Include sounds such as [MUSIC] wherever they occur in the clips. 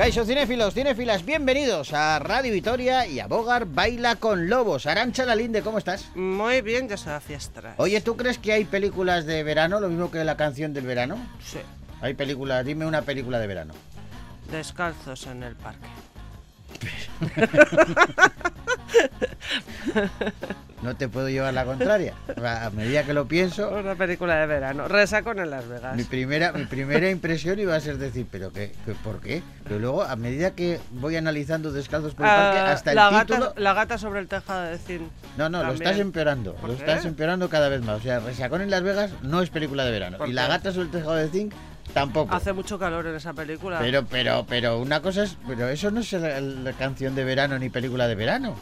Caixo cinéfilos, cinéfilas, bienvenidos a Radio Vitoria y a Bogar Baila con Lobos. Arancha Lalinde, ¿cómo estás? Muy bien, ya se fiesta. Oye, ¿tú crees que hay películas de verano, lo mismo que la canción del verano? Sí. Hay películas, dime una película de verano. Descalzos en el parque. [LAUGHS] [LAUGHS] No te puedo llevar la contraria. A medida que lo pienso, Una película de verano. Resacón en Las Vegas. mi primera, mi primera impresión iba a ser decir, ¿pero qué? qué- ¿Por qué? Pero luego, a medida que voy analizando Descalzos por el parque, Ah, hasta el la, título... gata, la gata sobre el tejado de zinc. No, no, lo estás empeorando. ¿Por Lo qué? estás empeorando cada vez más. O sea, Resacón en Las Vegas no es película de verano. ¿Por Y La gata sobre el tejado de zinc tampoco. Hace mucho calor en esa película. Pero, pero, pero una cosa es... Pero eso no es la, la canción de verano ni película de verano.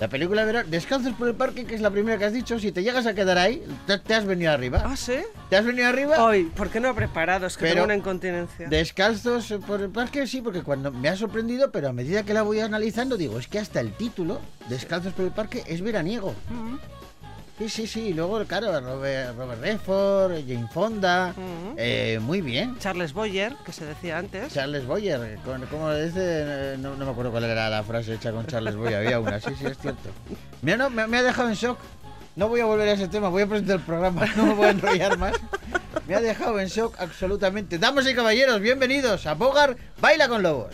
La película de verano... Descalzos por el parque, que es la primera que has dicho, si te llegas a quedar ahí, te, te has venido arriba. ¿Ah, sí? ¿Te has venido arriba? Hoy, ¿por qué no he preparado? Es que Pero- tengo una incontinencia. Descalzos por el parque, sí, porque cuando me ha sorprendido, pero a medida que la voy analizando, digo, es que hasta el título, Descalzos por el parque, es veraniego. Mm, Sí, sí, sí. Luego, claro, Robert, Robert Redford, Jane Fonda. eh, muy bien. Charles Boyer, que se decía antes. Charles Boyer, con- ¿cómo dice? No, no me acuerdo cuál era la frase hecha con Charles Boyer. Había una, sí, sí, es cierto. Mira, no, me, me ha dejado en shock. No voy a volver a ese tema, voy a presentar el programa, [LAUGHS] no me voy a enrollar más. Me ha dejado en shock absolutamente. Damas y caballeros, bienvenidos a Bogar Baila con Lobos.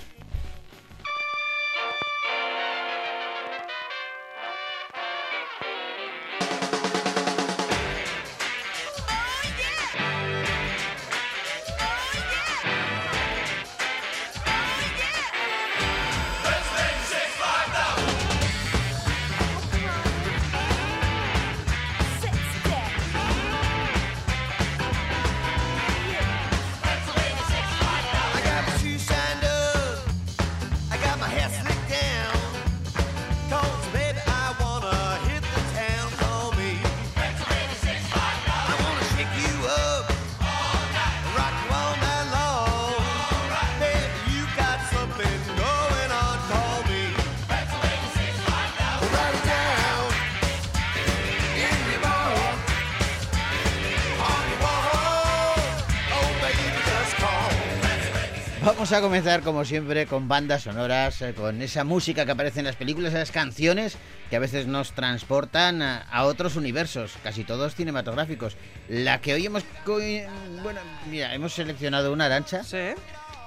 Vamos a comenzar como siempre con bandas sonoras, eh, con esa música que aparece en las películas, esas canciones que a veces nos transportan a, a otros universos, casi todos cinematográficos. La que hoy hemos... Bueno, mira, hemos seleccionado una arancha, Sí,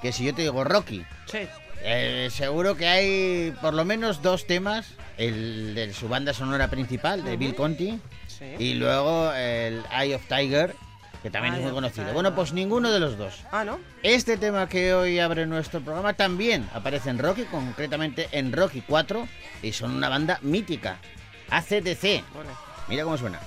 que si yo te digo Rocky, sí. eh, seguro que hay por lo menos dos temas, el de su banda sonora principal, de Bill Conti, Sí. y luego el Eye of Tiger, que también Eye es muy of conocido. Bueno, pues ninguno de los dos. Ah, ¿no? Este tema que hoy abre nuestro programa también aparece en Rocky, concretamente en Rocky 4, y son una banda mítica, ACDC. Mira cómo suena.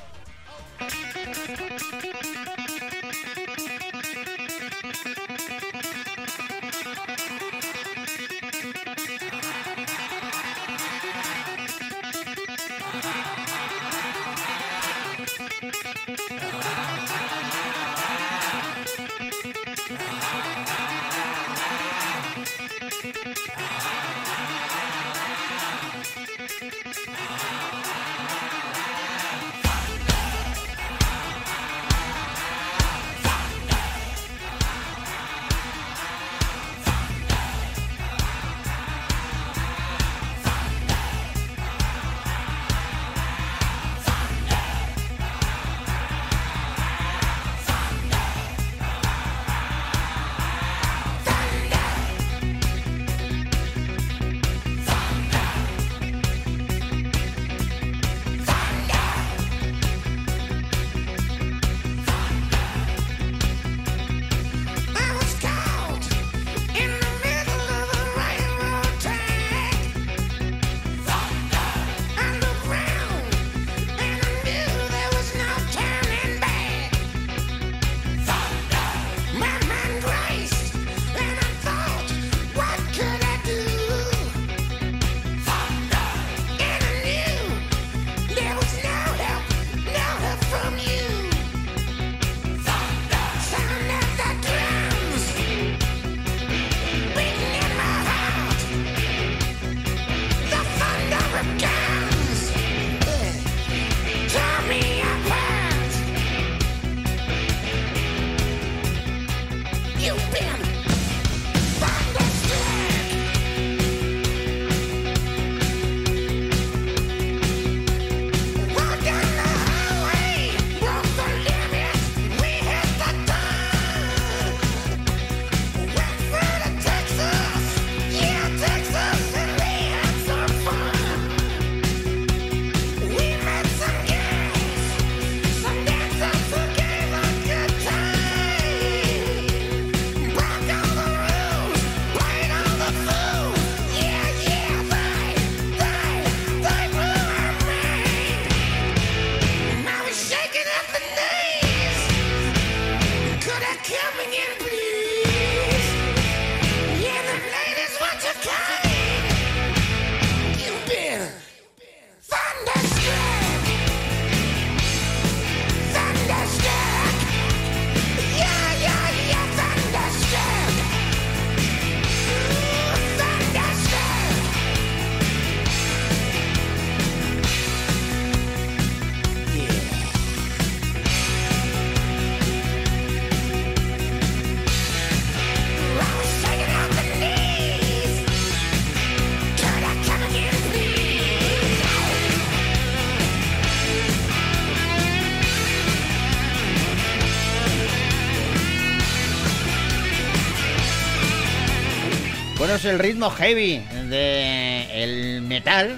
Es el ritmo heavy de el metal.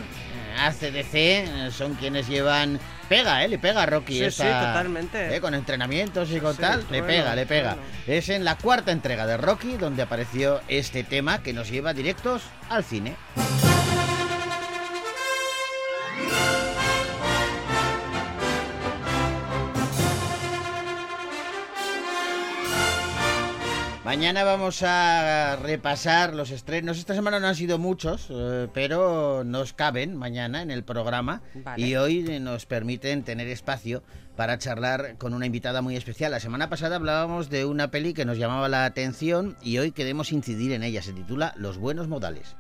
ACDC son quienes llevan pega, ¿eh? Le pega a Rocky Sí, esta- sí, totalmente. ¿eh? Con entrenamientos y con Sí, tal, le pega, le pega. bueno. Es en la cuarta entrega de Rocky donde apareció este tema que nos lleva directos al cine. Mañana vamos a repasar los estrenos. Esta semana no han sido muchos, eh, pero nos caben mañana en el programa Vale. y hoy nos permiten tener espacio para charlar con una invitada muy especial. La semana pasada hablábamos de una peli que nos llamaba la atención y hoy queremos incidir en ella. Se titula Los buenos modales.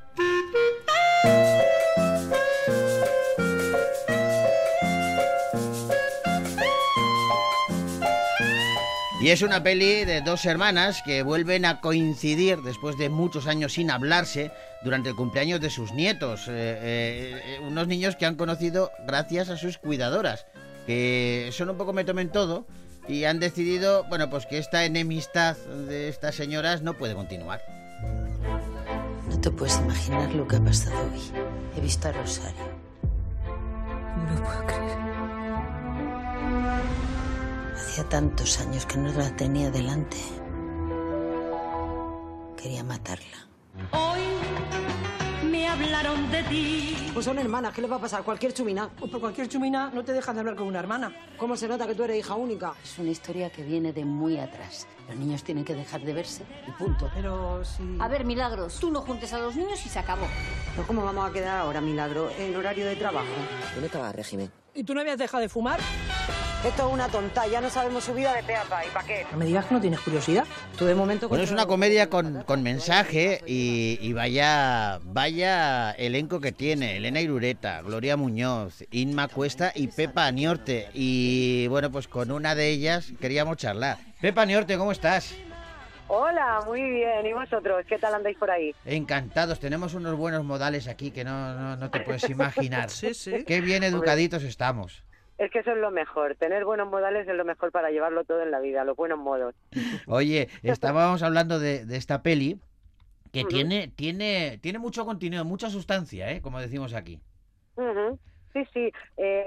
Y es una peli de dos hermanas que vuelven a coincidir después de muchos años sin hablarse durante el cumpleaños de sus nietos. Eh, eh, eh, unos niños que han conocido gracias a sus cuidadoras, que son un poco me tomen todo y han decidido, bueno, pues que esta enemistad de estas señoras no puede continuar. No te puedes imaginar lo que ha pasado hoy. He visto a Rosario. No lo puedo creer. Hacía tantos años que no la tenía delante. Quería matarla. Hoy me hablaron de ti. Pues son hermanas, ¿qué les va a pasar? Cualquier chumina. Pues por cualquier chumina no te dejan de hablar con una hermana. ¿Cómo se nota que tú eres hija única? Es una historia que viene de muy atrás. Los niños tienen que dejar de verse y punto. Pero si... A ver, Milagros, tú no juntes a los niños y se acabó. ¿Pero cómo vamos a quedar ahora, Milagro, en horario de trabajo? ¿Dónde estaba régimen? ¿Y tú no habías dejado de fumar? Esto es una tonta, ya no sabemos su vida de pe a pa. ¿Y para qué? No me digas que no tienes curiosidad. Tú de momento... Bueno, es una comedia con, con mensaje y, y vaya, vaya elenco que tiene. Elena Irureta, Gloria Muñoz, Inma Cuesta y Pepa Niorte. Y bueno, pues con una de ellas queríamos charlar. Pepa Niorte, ¿cómo estás? Hola, muy bien. ¿Y vosotros? ¿Qué tal andáis por ahí? Encantados, tenemos unos buenos modales aquí que no, no, no te puedes [LAUGHS] imaginar. Sí, sí. Qué bien educaditos estamos. Es que eso es lo mejor. Tener buenos modales es lo mejor para llevarlo todo en la vida, los buenos modos. Oye, [LAUGHS] estábamos hablando de, de esta peli que Ujú. tiene, tiene, tiene mucho contenido, mucha sustancia, ¿eh? como decimos aquí. Ujú. Sí, sí. Eh,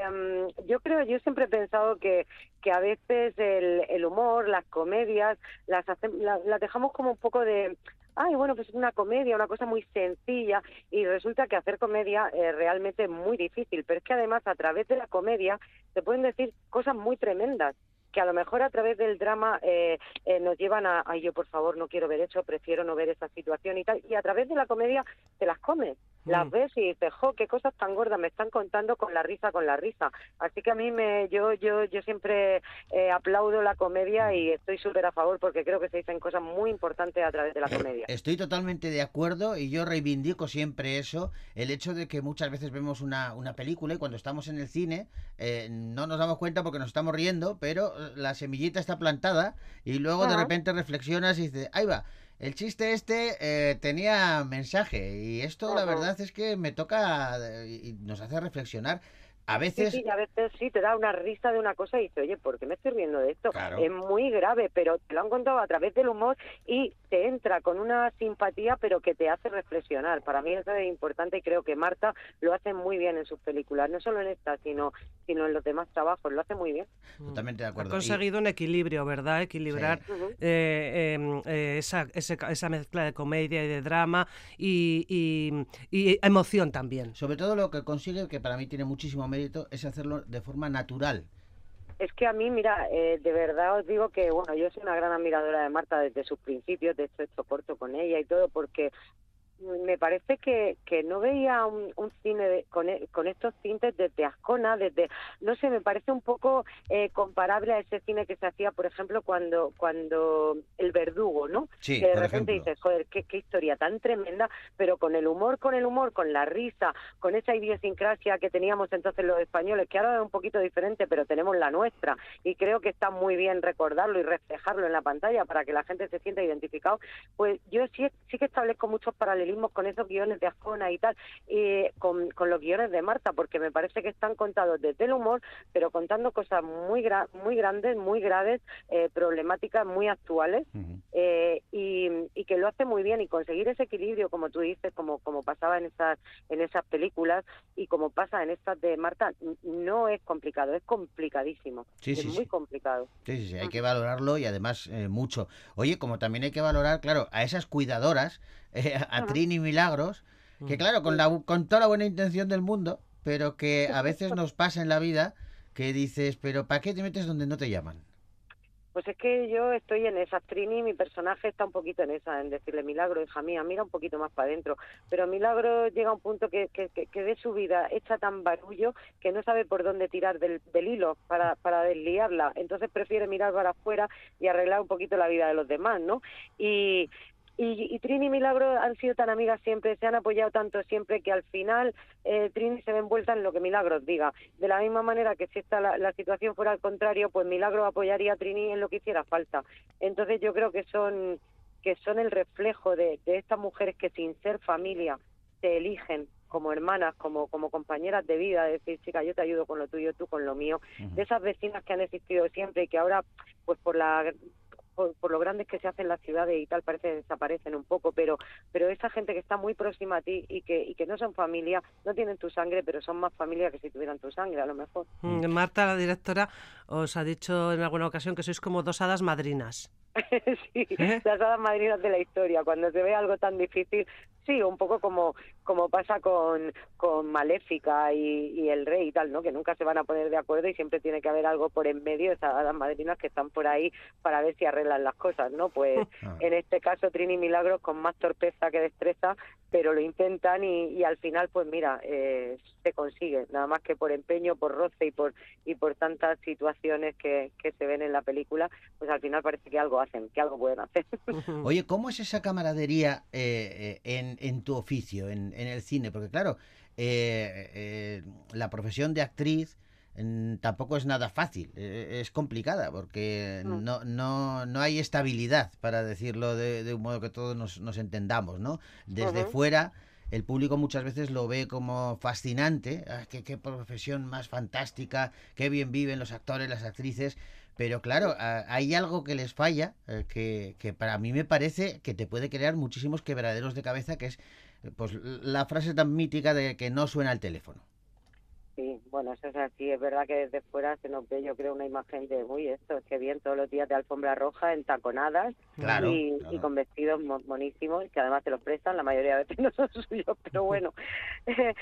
yo creo, yo siempre he pensado que, que a veces el, el humor, las comedias, las, hace- la- las dejamos como un poco de... Ay, bueno, pues es una comedia, una cosa muy sencilla y resulta que hacer comedia eh, realmente es muy difícil, pero es que además a través de la comedia se pueden decir cosas muy tremendas que a lo mejor a través del drama eh, eh, nos llevan a, ay, yo por favor no quiero ver eso, prefiero no ver esa situación y tal, y a través de la comedia te las comes, las Mm. ves y dices, jo, qué cosas tan gordas me están contando con la risa, con la risa. Así que a mí me, yo, yo, yo siempre eh, aplaudo la comedia y estoy súper a favor porque creo que se dicen cosas muy importantes a través de la comedia. Estoy totalmente de acuerdo y yo reivindico siempre eso, el hecho de que muchas veces vemos una, una película y cuando estamos en el cine eh, no nos damos cuenta porque nos estamos riendo, pero la semillita está plantada y luego de repente reflexionas y dices, ahí va. El chiste este eh, tenía mensaje y esto la verdad es que me toca eh, y nos hace reflexionar. A Sí, veces sí, y a veces sí te da una risa de una cosa y dices, oye, ¿por qué me estoy riendo de esto? Claro. Es muy grave, pero te lo han contado a través del humor y te entra con una simpatía, pero que te hace reflexionar. Para mí eso es importante y creo que Marta lo hace muy bien en sus películas, no solo en esta, sino, sino en los demás trabajos, lo hace muy bien. totalmente de Ha acuerdo. Y- conseguido un equilibrio, ¿verdad? Equilibrar Ujú. eh, em, eh, esa, ese ca- esa mezcla de comedia y de drama y, y- y emoción también. sobre todo lo que consigue, que para mí tiene muchísimo es hacerlo de forma natural. Es que a mí, mira, eh, de verdad os digo que, bueno, yo soy una gran admiradora de Marta desde sus principios, de hecho he corto con ella y todo, porque me parece que, que no veía un, un cine de- con, e- con estos tintes desde Ascona, desde, no sé, me parece un poco eh, comparable a ese cine que se hacía, por ejemplo, cuando cuando El Verdugo, ¿no? Sí, que de repente ejemplo. dices, joder, qué, qué historia tan tremenda, pero con el humor, con el humor, con la risa, con esa idiosincrasia que teníamos entonces los españoles, que ahora es un poquito diferente, pero tenemos la nuestra, y creo que está muy bien recordarlo y reflejarlo en la pantalla para que la gente se sienta identificado, pues yo sí, sí que establezco muchos paralelismos paralelismos con esos guiones de Ascona y tal, eh, con, con los guiones de Marta, porque me parece que están contados desde el humor, pero contando cosas muy gra- muy grandes, muy graves, eh, problemáticas muy actuales, eh, y, y que lo hace muy bien y conseguir ese equilibrio, como tú dices, como, como pasaba en esas, en esas películas y como pasa en estas de Marta, no es complicado, es complicadísimo. Sí, es sí, muy sí. complicado. Sí, sí, sí, hay que valorarlo y además eh, mucho. Oye, como también hay que valorar, claro, a esas cuidadoras, eh, a Trini Milagros, que claro, con, la, bu- con toda la buena intención del mundo, pero que a veces nos pasa en la vida que dices, pero ¿para qué te metes donde no te llaman? Pues es que yo estoy en esa, Trini, mi personaje está un poquito en esa, en decirle, Milagro, hija mía, mira un poquito más para adentro. Pero Milagro llega a un punto que, que, que, que de su vida echa tan barullo que no sabe por dónde tirar del, del hilo para, para desliarla. Entonces prefiere mirar para afuera y arreglar un poquito la vida de los demás, ¿no? Y, y, y Trini y Milagro han sido tan amigas siempre, se han apoyado tanto siempre que al final eh, Trini se ve envuelta en lo que Milagros diga. De la misma manera que si esta la, la situación fuera al contrario, pues Milagro apoyaría a Trini en lo que hiciera falta. Entonces yo creo que son que son el reflejo de, de estas mujeres que sin ser familia se eligen como hermanas, como, como compañeras de vida, de decir, chica, yo te ayudo con lo tuyo, tú con lo mío, de esas vecinas que han existido siempre y que ahora, pues por la por, por lo grandes que se hacen las ciudades y tal, parece que desaparecen un poco, pero pero esa gente que está muy próxima a ti y que, y que no son familia, no tienen tu sangre, pero son más familia que si tuvieran tu sangre, a lo mejor. Mm, Marta, la directora, os ha dicho en alguna ocasión que sois como dos hadas madrinas. [LAUGHS] sí, ¿Eh? las hadas madrinas de la historia, cuando se ve algo tan difícil, sí, un poco como como pasa con, con Maléfica y, y el rey y tal, ¿no? Que nunca se van a poner de acuerdo y siempre tiene que haber algo por en medio, esas hadas madrinas que están por ahí para ver si arreglan las cosas, ¿no? Pues Ah. en este caso Trini y Milagros con más torpeza que destreza, pero lo intentan y, y al final, pues mira, eh, se consigue, nada más que por empeño, por roce y por y por tantas situaciones que, que se ven en la película, pues al final parece que algo hacen, que algo pueden hacer. [LAUGHS] Oye, ¿cómo es esa camaradería eh, eh, en, en tu oficio, en, en el cine? Porque claro, eh, eh, la profesión de actriz mm, tampoco es nada fácil, eh, es complicada porque Mm. no, no, no hay estabilidad, para decirlo de, de un modo que todos nos, nos entendamos, ¿no? Desde fuera... El público muchas veces lo ve como fascinante, ah, qué, qué profesión más fantástica, qué bien viven los actores, las actrices, pero claro, hay algo que les falla, eh, que, que para mí me parece que te puede crear muchísimos quebraderos de cabeza, que es eh, pues la frase tan mítica de que no suena el teléfono. Sí, bueno, eso es así. Es verdad que desde fuera se nos ve, yo creo, una imagen de, uy, esto es que bien, todos los días de alfombra roja, en taconadas Claro, y, claro. y con vestidos mo- monísimos, que además te los prestan, la mayoría de veces [LAUGHS] no son suyos, pero bueno. [LAUGHS]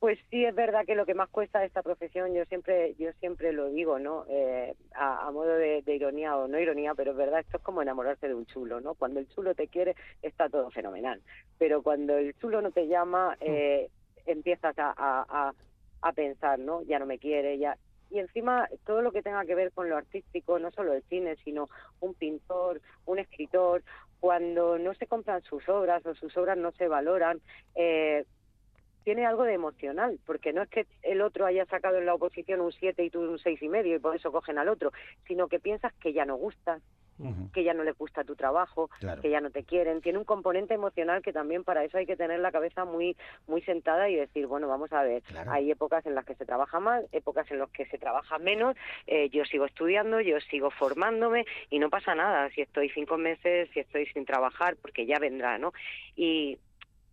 pues sí, es verdad que lo que más cuesta de esta profesión, yo siempre yo siempre lo digo, ¿no? Eh, a, a modo de, de ironía o no ironía, pero es verdad, esto es como enamorarse de un chulo, ¿no? Cuando el chulo te quiere, está todo fenomenal. Pero cuando el chulo no te llama, eh, empiezas a, a, a, a pensar, ¿no? Ya no me quiere, ya... Y encima todo lo que tenga que ver con lo artístico, no solo el cine, sino un pintor, un escritor, cuando no se compran sus obras o sus obras no se valoran, eh, tiene algo de emocional, porque no es que el otro haya sacado en la oposición un 7 y tú un seis y medio y por eso cogen al otro, sino que piensas que ya no gustas, Ujú. que ya no les gusta tu trabajo, Claro. que ya no te quieren. Tiene un componente emocional que también para eso hay que tener la cabeza muy muy sentada y decir, bueno, vamos a ver, Claro. hay épocas en las que se trabaja más, épocas en las que se trabaja menos, eh, yo sigo estudiando, yo sigo formándome y no pasa nada si estoy cinco meses, si estoy sin trabajar, porque ya vendrá, ¿no? Y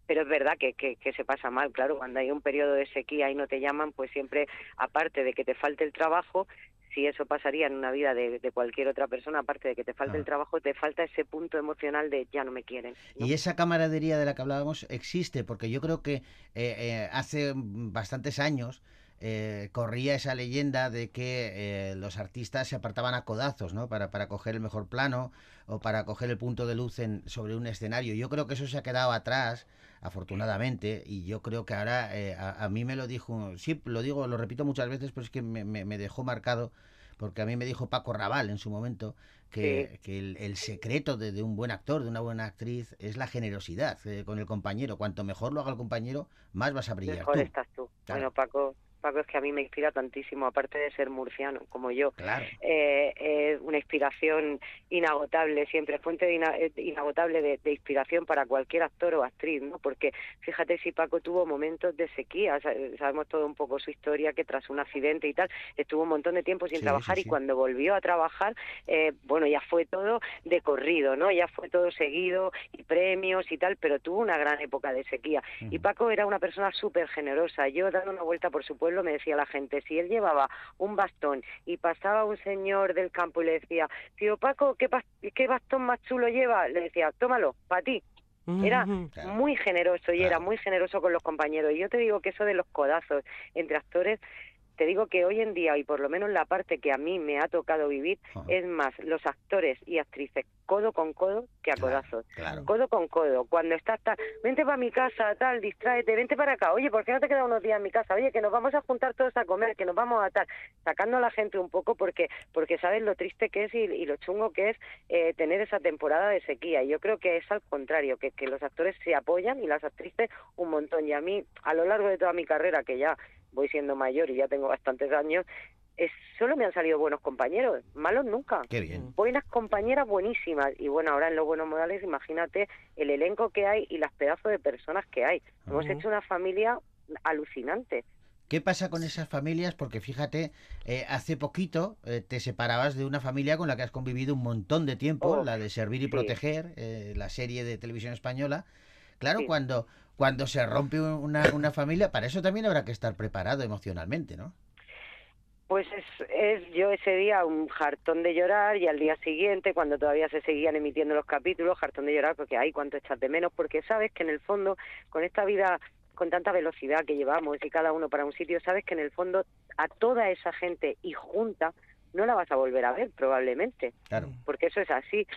pero es verdad que, que, que se pasa mal, claro, cuando hay un periodo de sequía y no te llaman, pues siempre, aparte de que te falte el trabajo, si eso pasaría en una vida de, de cualquier otra persona, aparte de que te falte el trabajo, te falta ese punto emocional de ya no me quieren. ¿no? Y esa camaradería de la que hablábamos existe, porque yo creo que eh, eh, hace bastantes años eh, corría esa leyenda de que eh, los artistas se apartaban a codazos, ¿no? Para, para coger el mejor plano o para coger el punto de luz en, sobre un escenario. Yo creo que eso se ha quedado atrás, afortunadamente, y yo creo que ahora eh, a, a mí me lo dijo, sí, lo digo, lo repito muchas veces, pero es que me, me- me dejó marcado, porque a mí me dijo Paco Raval en su momento que, Sí. que el, el secreto de, de un buen actor, de una buena actriz, es la generosidad eh, con el compañero. Cuanto mejor lo haga el compañero, más vas a brillar Mejor tú. estás tú. Claro. Bueno, Paco, Paco es que a mí me inspira tantísimo, aparte de ser murciano, como yo. Claro. Eh, es una inspiración inagotable, siempre fuente de ina- eh, inagotable de, de inspiración para cualquier actor o actriz, ¿no? Porque fíjate si Paco tuvo momentos de sequía, sa- sabemos todo un poco su historia, que tras un accidente y tal, estuvo un montón de tiempo sin Sí, trabajar sí, y cuando volvió a trabajar, eh, bueno, ya fue todo de corrido, ¿no? Ya fue todo seguido y premios y tal, pero tuvo una gran época de sequía. Y Paco era una persona súper generosa. Yo dando una vuelta por su pueblo me decía la gente, si él llevaba un bastón y pasaba un señor del campo y le decía, tío Paco, ¿qué, qué bastón más chulo lleva? Le decía, tómalo, para ti. Era. Claro. muy generoso y era muy generoso con los compañeros. Y yo te digo que eso de los codazos entre actores, te digo que hoy en día, y por lo menos la parte que a mí me ha tocado vivir, Ajá. es más los actores y actrices codo con codo que a Claro, codazos. claro. Codo con codo. Cuando estás tal, vente para mi casa, tal, distráete, vente para acá. Oye, ¿por qué no te quedas unos días en mi casa? Oye, que nos vamos a juntar todos a comer, que nos vamos a tal. Sacando a la gente un poco porque porque sabes lo triste que es y, y lo chungo que es eh, tener esa temporada de sequía. Y yo creo que es al contrario, que, que los actores se apoyan y las actrices un montón. Y a mí, a lo largo de toda mi carrera, que ya voy siendo mayor y ya tengo bastantes años, es, solo me han salido buenos compañeros, malos nunca Qué bien. buenas compañeras buenísimas y bueno ahora en los buenos modales imagínate el elenco que hay y las pedazos de personas que hay hemos Ujú. hecho una familia alucinante ¿Qué pasa con esas familias? Porque fíjate, eh, hace poquito eh, te separabas de una familia con la que has convivido un montón de tiempo, Oh, la de Servir y sí. Proteger, eh, la serie de televisión española. Claro, Sí. cuando, cuando se rompe una, una familia, para eso también habrá que estar preparado emocionalmente, ¿no? Pues es, es yo ese día un jartón de llorar y al día siguiente, cuando todavía se seguían emitiendo los capítulos, jartón de llorar porque hay cuánto echas de menos, porque sabes que en el fondo, con esta vida con tanta velocidad que llevamos y cada uno para un sitio, sabes que en el fondo a toda esa gente y junta no la vas a volver a ver probablemente. Claro. porque eso es así.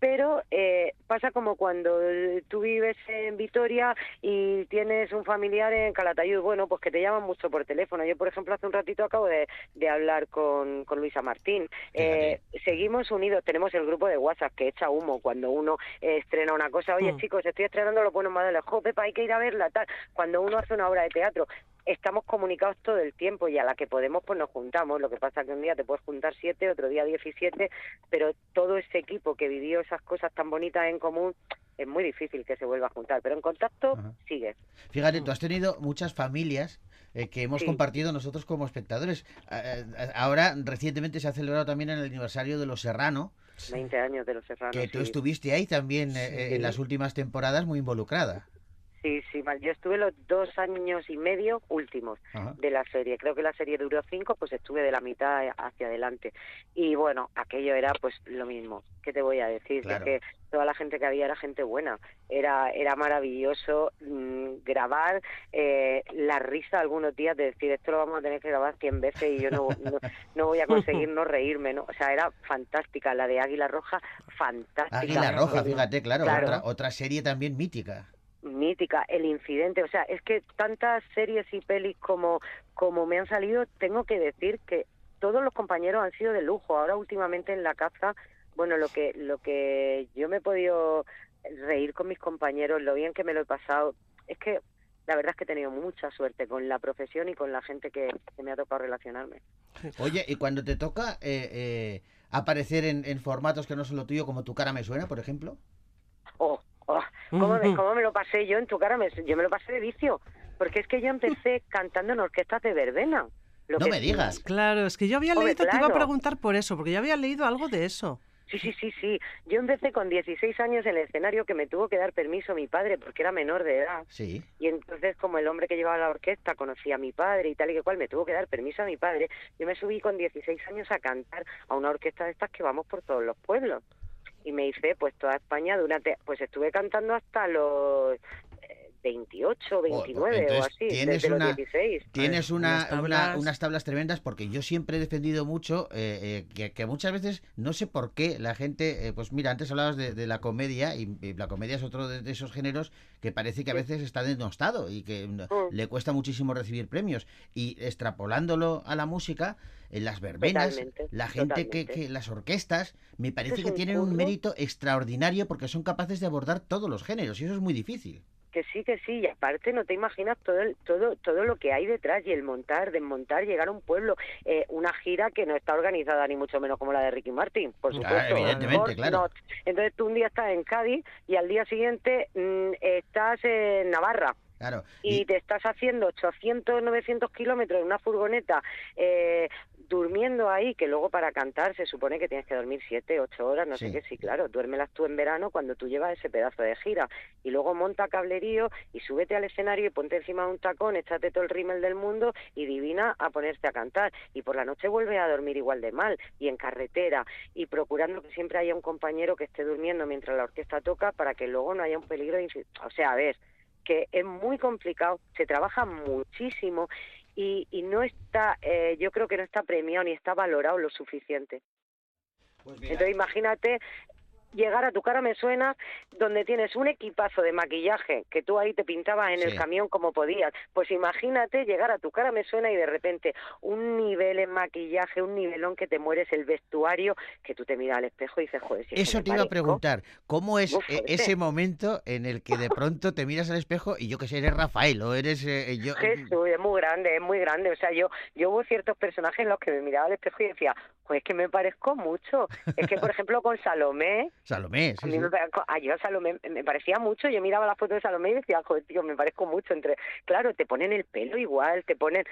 Pero eh, pasa como cuando eh, tú vives en Vitoria y tienes un familiar en Calatayud, bueno, pues que te llaman mucho por teléfono. Yo, por ejemplo, hace un ratito acabo de, de hablar con, con Luisa Martín. Eh, seguimos unidos, tenemos el grupo de WhatsApp que echa humo cuando uno eh, estrena una cosa. Oye, Mm. chicos, estoy estrenando Los Buenos Modelos. Jo, Pepa, hay que ir a verla, tal. Cuando uno hace una obra de teatro, estamos comunicados todo el tiempo y a la que podemos pues nos juntamos. Lo que pasa que un día te puedes juntar siete, otro día diecisiete, pero todo ese equipo que vivió esas cosas tan bonitas en común es muy difícil que se vuelva a juntar. Pero en contacto Ajá. sigue. Fíjate, tú has tenido muchas familias eh, que hemos Sí. compartido nosotros como espectadores. Eh, ahora, recientemente se ha celebrado también el aniversario de Los Serrano, 20 años de los serranos. que tú sí. estuviste ahí también eh, eh, en las últimas temporadas muy involucrada. Sí, sí, mal. yo estuve los dos años y medio últimos Ajá. de la serie. Creo que la serie duró cinco, pues estuve de la mitad hacia adelante. Y bueno, aquello era pues lo mismo. ¿Qué te voy a decir? Claro. Es que toda la gente que había era gente buena. Era era maravilloso mm, grabar eh, la risa algunos días de decir esto lo vamos a tener que grabar 100 veces y yo no, no, no voy a conseguir no reírme, ¿no? O sea, era fantástica. La de Águila Roja, fantástica. Águila Roja, fíjate, claro, Claro. Otra, otra serie también mítica. Mítica, el incidente, o sea, es que tantas series y pelis como, como me han salido, tengo que decir que todos los compañeros han sido de lujo. Ahora últimamente en la caza, bueno, lo que, lo que yo me he podido reír con mis compañeros, lo bien que me lo he pasado, es que la verdad es que he tenido mucha suerte con la profesión y con la gente que, que me ha tocado relacionarme. Oye, y cuando te toca eh, eh, aparecer en, en formatos que no son lo tuyo, como Tu cara me suena, por ejemplo. Oh, oh, ¿cómo, me, Ujú. cómo me lo pasé yo en tu cara? Me- yo me lo pasé de vicio, porque es que yo empecé [LAUGHS] cantando en orquestas de verbena. Lo No que- me digas. Claro, es que yo había Hombre, leído, te iba a preguntar por eso, porque yo había leído algo de eso. Sí, sí, sí, sí. Yo empecé con 16 años en el escenario que me tuvo que dar permiso mi padre porque era menor de edad. Sí. Y entonces, como el hombre que llevaba la orquesta conocía a mi padre y tal y que cual, me tuvo que dar permiso a mi padre. Yo me subí con 16 años a cantar a una orquesta de estas que vamos por todos los pueblos. Y me hice, pues, toda España durante... Pues estuve cantando hasta los 28, 29 o entonces así, tienes desde una- los 16. Tienes una, unas tablas. una- unas tablas tremendas porque yo siempre he defendido mucho eh, eh, que, que muchas veces, no sé por qué, la gente, eh, pues mira, antes hablabas de, de la comedia y, y la comedia es otro de, de esos géneros que parece que a veces está denostado y que no- Mm. le cuesta muchísimo recibir premios. Y extrapolándolo a la música, en las verbenas, Totalmente, la gente que, que, las orquestas, me parece es que un tienen un mérito extraordinario porque son capaces de abordar todos los géneros y eso es muy difícil. Que sí, que sí, y aparte no te imaginas todo el, todo todo lo que hay detrás y el montar, desmontar, llegar a un pueblo, eh, una gira que no está organizada ni mucho menos como la de Ricky Martin, por Claro, supuesto. evidentemente, Or claro. not. Entonces tú un día estás en Cádiz y al día siguiente mm, estás en Navarra Claro. y, te estás haciendo 800, 900 kilómetros en una furgoneta eh, durmiendo ahí, que luego para cantar se supone que tienes que dormir 7, 8 horas, no Sí. sé qué, sí, claro, duérmelas tú en verano cuando tú llevas ese pedazo de gira y luego monta cablerío y súbete al escenario y ponte encima de un tacón, échate todo el rímel del mundo y divina a ponerte a cantar y por la noche vuelve a dormir igual de mal y en carretera y procurando que siempre haya un compañero que esté durmiendo mientras la orquesta toca para que luego no haya un peligro o sea, a ver, que es muy complicado, se trabaja muchísimo y, y no está, eh, yo creo que no está premiado ni está valorado lo suficiente. Pues Entonces imagínate llegar a tu cara me suena donde tienes un equipazo de maquillaje que tú ahí te pintabas en Sí. el camión como podías. Pues imagínate llegar a tu cara me suena y de repente un nivel en maquillaje, un nivelón que te mueres el vestuario, que tú te miras al espejo y dices, joder, si Eso te iba a parezco". preguntar, ¿cómo es Uf, eh, fuerte. ese momento en el que de pronto te miras al espejo y yo que sé, eres Rafael o eres eh, yo? Jesús, es muy grande, es muy grande. O sea, yo, yo hubo ciertos personajes en los que me miraba al espejo y decía, pues es que me parezco mucho. Es que, por [LAUGHS] ejemplo, con Salomé, Salomé, a mí me, a yo Salomé me parecía mucho. Yo miraba la foto de Salomé y decía, joder, tío, me parezco mucho. entre Claro, te ponen el pelo igual, te ponen...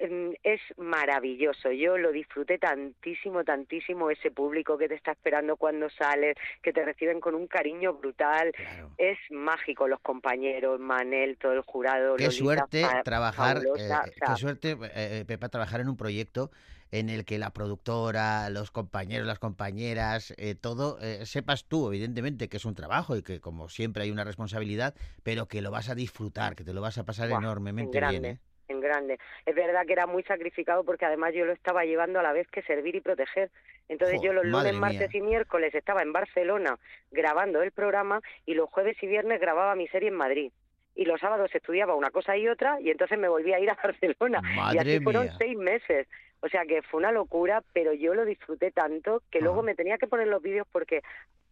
Em, Es maravilloso, yo lo disfruté tantísimo, tantísimo ese público que te está esperando cuando sales, que te reciben con un cariño brutal, Claro. es mágico los compañeros, Manel, todo el jurado. Qué Lolita, suerte trabajar, fabulosa, eh, o sea, qué suerte, eh, eh, Pepa, trabajar en un proyecto en el que la productora, los compañeros, las compañeras, eh, todo, eh, sepas tú, evidentemente, que es un trabajo y que como siempre hay una responsabilidad, pero que lo vas a disfrutar, que te lo vas a pasar Buah, enormemente en grande, bien. ¿eh? en grande. Es verdad que era muy sacrificado porque además yo lo estaba llevando a la vez que servir y proteger. Entonces yo los lunes, martes mía. y miércoles estaba en Barcelona grabando el programa y los jueves y viernes grababa mi serie en Madrid. Y los sábados estudiaba una cosa y otra y entonces me volví a ir a [LAUGHS] Barcelona. y Madre así fueron seis meses. O sea que fue una locura, pero yo lo disfruté tanto que luego me tenía que poner los vídeos porque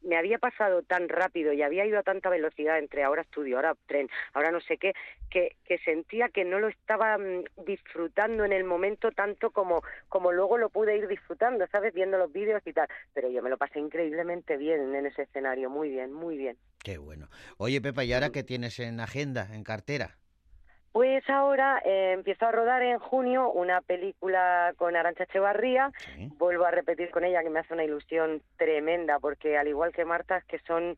me había pasado tan rápido y había ido a tanta velocidad entre ahora estudio, ahora tren, ahora no sé qué, que, que sentía que no lo estaba mm, disfrutando en el momento tanto como, como luego lo pude ir disfrutando, ¿sabes? Viendo los vídeos y tal. Pero yo me lo pasé increíblemente bien en ese escenario, muy bien, muy bien. Qué bueno. Oye, Pepa, ¿y ahora qué tienes en agenda, en cartera? Pues ahora eh, empiezo a rodar en junio una película con Arancha Echevarría. Sí. Vuelvo a repetir con ella que me hace una ilusión tremenda porque al igual que Marta es que son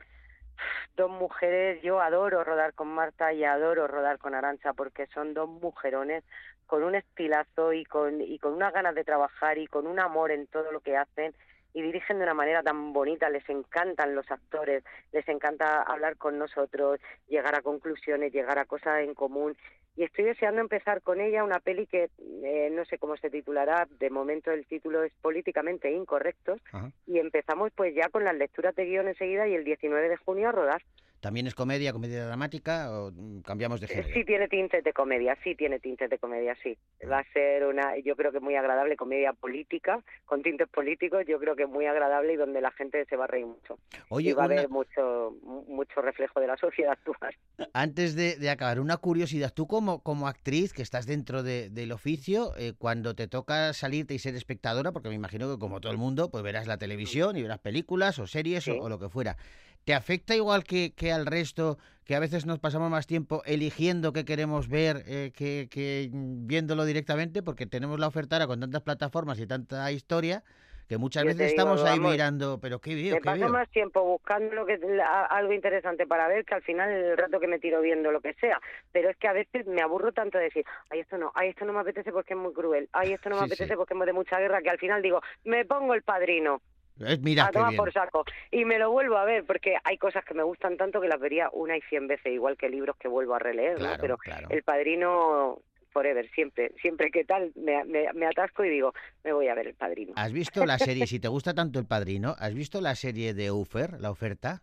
dos mujeres, yo adoro rodar con Marta y adoro rodar con Arancha porque son dos mujerones con un estilazo y con, y con unas ganas de trabajar y con un amor en todo lo que hacen y dirigen de una manera tan bonita, les encantan los actores, les encanta hablar con nosotros, llegar a conclusiones, llegar a cosas en común y estoy deseando empezar con ella una peli que eh, no sé cómo se titulará, de momento el título es políticamente incorrectos Ajá. y empezamos pues ya con las lecturas de guion enseguida y el 19 de junio a rodar. ¿También es comedia, comedia dramática o mm, cambiamos de Eh, género? Sí tiene tintes de comedia, sí tiene tintes de comedia, sí. Va a ser una, yo creo que muy agradable comedia política, con tintes políticos, yo creo que muy agradable y donde la gente se va a reír mucho. Oye, y va una- a haber mucho mu- mucho reflejo de la [LAUGHS] sociedad actual. Antes de, de acabar, una curiosidad. Tú como, como actriz que estás dentro de- del oficio, eh, cuando te toca salirte y ser espectadora, porque me imagino que como todo el mundo, pues verás la televisión y verás películas o series o, lo que fuera. ¿Te afecta igual que, que al resto, que a veces nos pasamos más tiempo eligiendo qué queremos ver eh, que, que viéndolo directamente? Porque tenemos la oferta ahora con tantas plataformas y tanta historia que muchas Yo veces digo, estamos ahí vamos, mirando, pero qué veo, Me qué paso veo. más tiempo buscando lo que la- algo interesante para ver que al final el rato que me tiro viendo lo que sea. Pero es que a veces me aburro tanto de decir, ay, esto no, ay, esto no me apetece porque es muy cruel, ay, esto no me Sí, apetece sí. porque es de mucha guerra, que al final digo, me pongo el padrino. Es, mira, a qué tomar bien. por saco. Y me lo vuelvo a ver, porque hay cosas que me gustan tanto que las vería una y cien veces, igual que libros que vuelvo a releer, ¿no? Claro, Pero claro. El Padrino, forever, siempre. Siempre que tal, me, me, me atasco y digo, me voy a ver El Padrino. ¿Has visto la serie, si [LAUGHS] te gusta tanto El Padrino, ¿has visto la serie de Ufer, la oferta?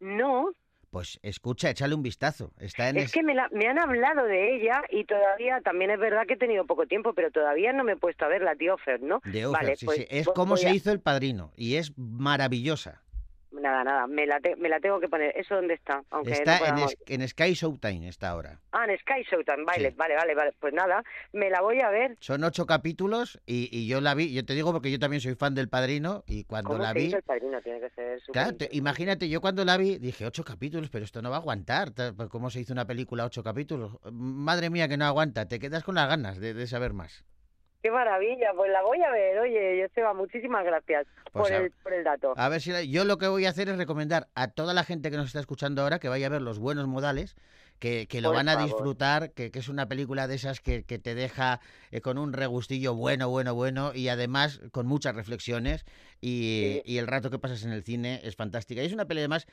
No, Pues escucha, échale un vistazo. Está en es es- que me, la- me han hablado de ella y todavía, también es verdad que he tenido poco tiempo, pero todavía no me he puesto a ver la Offer, ¿no? de vale, sí, pues sí. Es como se hizo El Padrino y es maravillosa. Nada, nada, me la, te- me la tengo que poner. ¿Eso dónde está? Aunque no Está en, podamos- es- en Sky Showtime, está ahora. Ah, en Sky Showtime, vale, Sí. vale, vale, vale. Pues nada, me la voy a ver. Son ocho capítulos y, y yo la vi, yo te digo porque yo también soy fan del Padrino y cuando ¿Cómo la vi... hizo el padrino? Tiene que ser súper Claro, te- imagínate, yo cuando la vi dije ocho capítulos, pero esto no va a aguantar. ta- pues, ¿Cómo se hizo una película ocho capítulos? Madre mía, que no aguanta. Te quedas con las ganas de, de saber más. Qué maravilla, pues la voy a ver. Oye, Joseba, muchísimas gracias Pues por, a- el, por el dato. A ver si la- yo lo que voy a hacer es recomendar a toda la gente que nos está escuchando ahora que vaya a ver Los Buenos Modales, que, que lo Por van a favor. disfrutar, que, que es una película de esas que, que te deja eh, con un regustillo bueno, bueno, bueno y además con muchas reflexiones y, Sí. y el rato que pasas en el cine es fantástica. Y es una peli además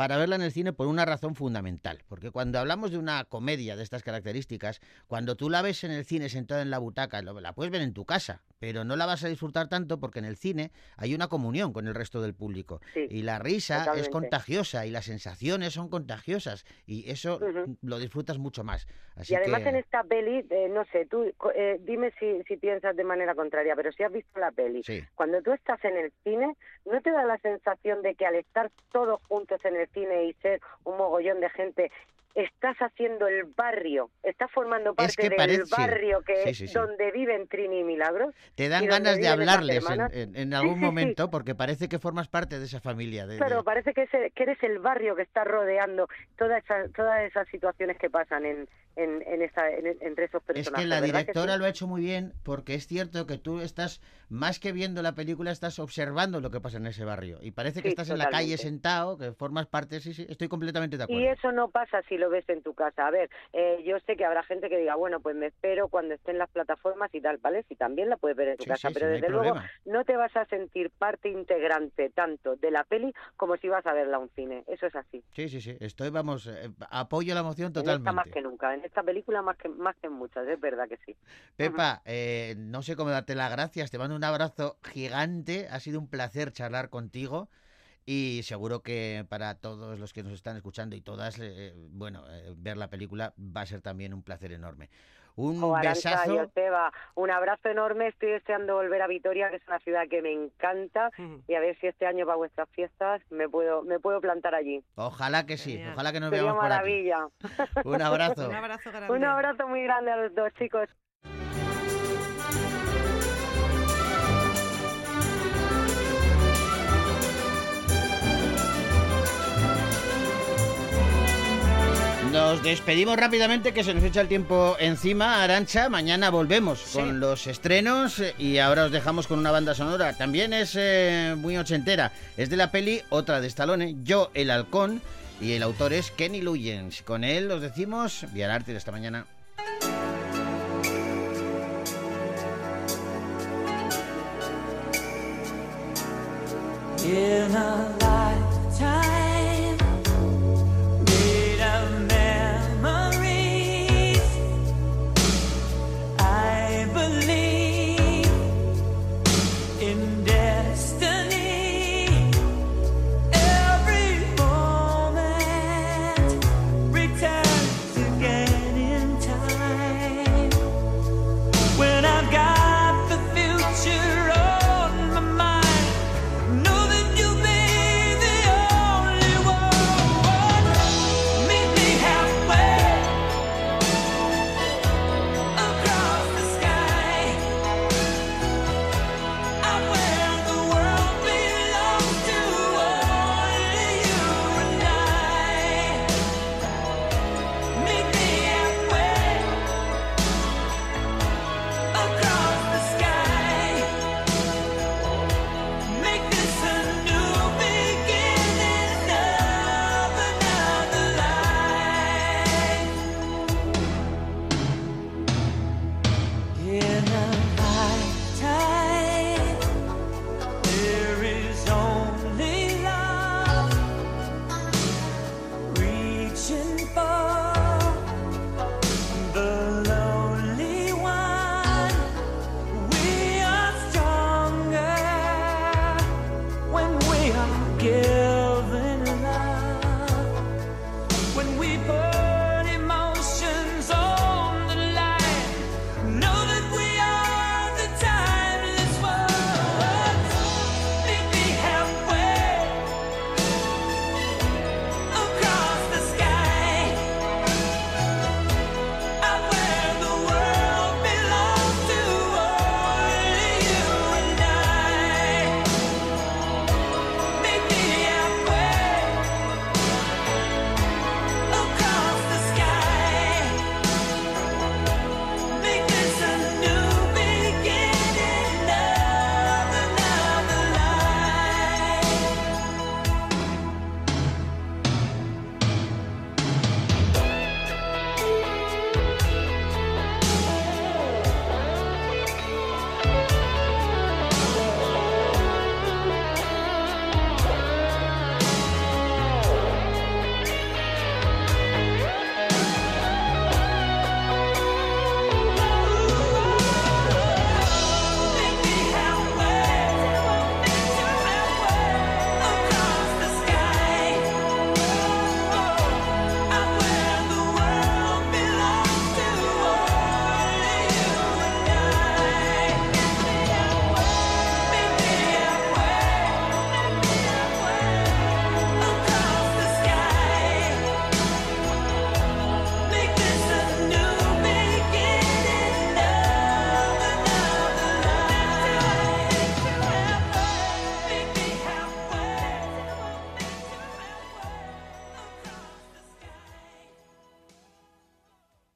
para verla en el cine por una razón fundamental, porque cuando hablamos de una comedia de estas características, cuando tú la ves en el cine sentada en la butaca, la puedes ver en tu casa, pero no la vas a disfrutar tanto porque en el cine hay una comunión con el resto del público. Sí, Y la risa es contagiosa y las sensaciones son contagiosas y eso lo disfrutas mucho más. Así Y además que... en esta peli, eh, no sé, tú eh, dime si, si piensas de manera contraria, pero si has visto la peli, Sí. cuando tú estás en el cine, ¿no te da la sensación de que al estar todos juntos en el cine y ser un mogollón de gente, estás haciendo el barrio, estás formando parte que del parece- barrio que Sí, sí, sí. donde viven Trini y Milagros? Te dan ganas de hablarles en, algún momento porque parece que formas parte de esa familia. de- de- Claro, parece que, ese- que eres el barrio que está rodeando todas esas, todas esas situaciones que pasan en, esa, en- entre esos Es personajes. que la ¿verdad directora lo ha hecho muy bien porque es cierto que tú estás, más que viendo la película, estás observando lo que pasa en ese barrio. Y parece que estás en la calle sentado, que formas parte, sí, sí, estoy completamente de acuerdo. Y eso no pasa si lo ves en tu casa. A ver, eh, yo sé que habrá gente que diga, bueno, pues me espero cuando esté en las plataformas y tal, ¿vale? Si también la puedes ver en tu Sí, casa, sí, pero sí, no hay desde luego problema. no te vas a sentir parte integrante tanto de la peli como si vas a verla a un cine. Eso es así. Sí, sí, sí, estoy, vamos, eh, apoyo la moción En esta más totalmente. que nunca. En esta película más que, más que en muchas, es verdad que sí. Pepa, eh, no sé cómo darte las gracias, te mando un abrazo gigante, ha sido un placer charlar contigo y seguro que para todos los que nos están escuchando y todas, eh, bueno, eh, ver la película va a ser también un placer enorme. Un Arantxa, besazo. Un abrazo enorme. Estoy deseando volver a Vitoria, que es una ciudad que me encanta. Y a ver si este año para vuestras fiestas me puedo, me puedo plantar allí. Ojalá que sí, Genial. ojalá que nos Sería veamos por aquí. maravilla. Un abrazo. Un abrazo [LAUGHS] grande. Un abrazo muy grande a los dos, chicos. Nos despedimos rápidamente que se nos echa el tiempo encima, Arancha. Mañana volvemos Sí. con los estrenos eh, y ahora os dejamos con una banda sonora. También es eh, muy ochentera. Es de la peli, otra de Stallone, Yo el Halcón. Y el autor es Kenny Luyens. Con él os decimos, Vía Arte de esta mañana. In a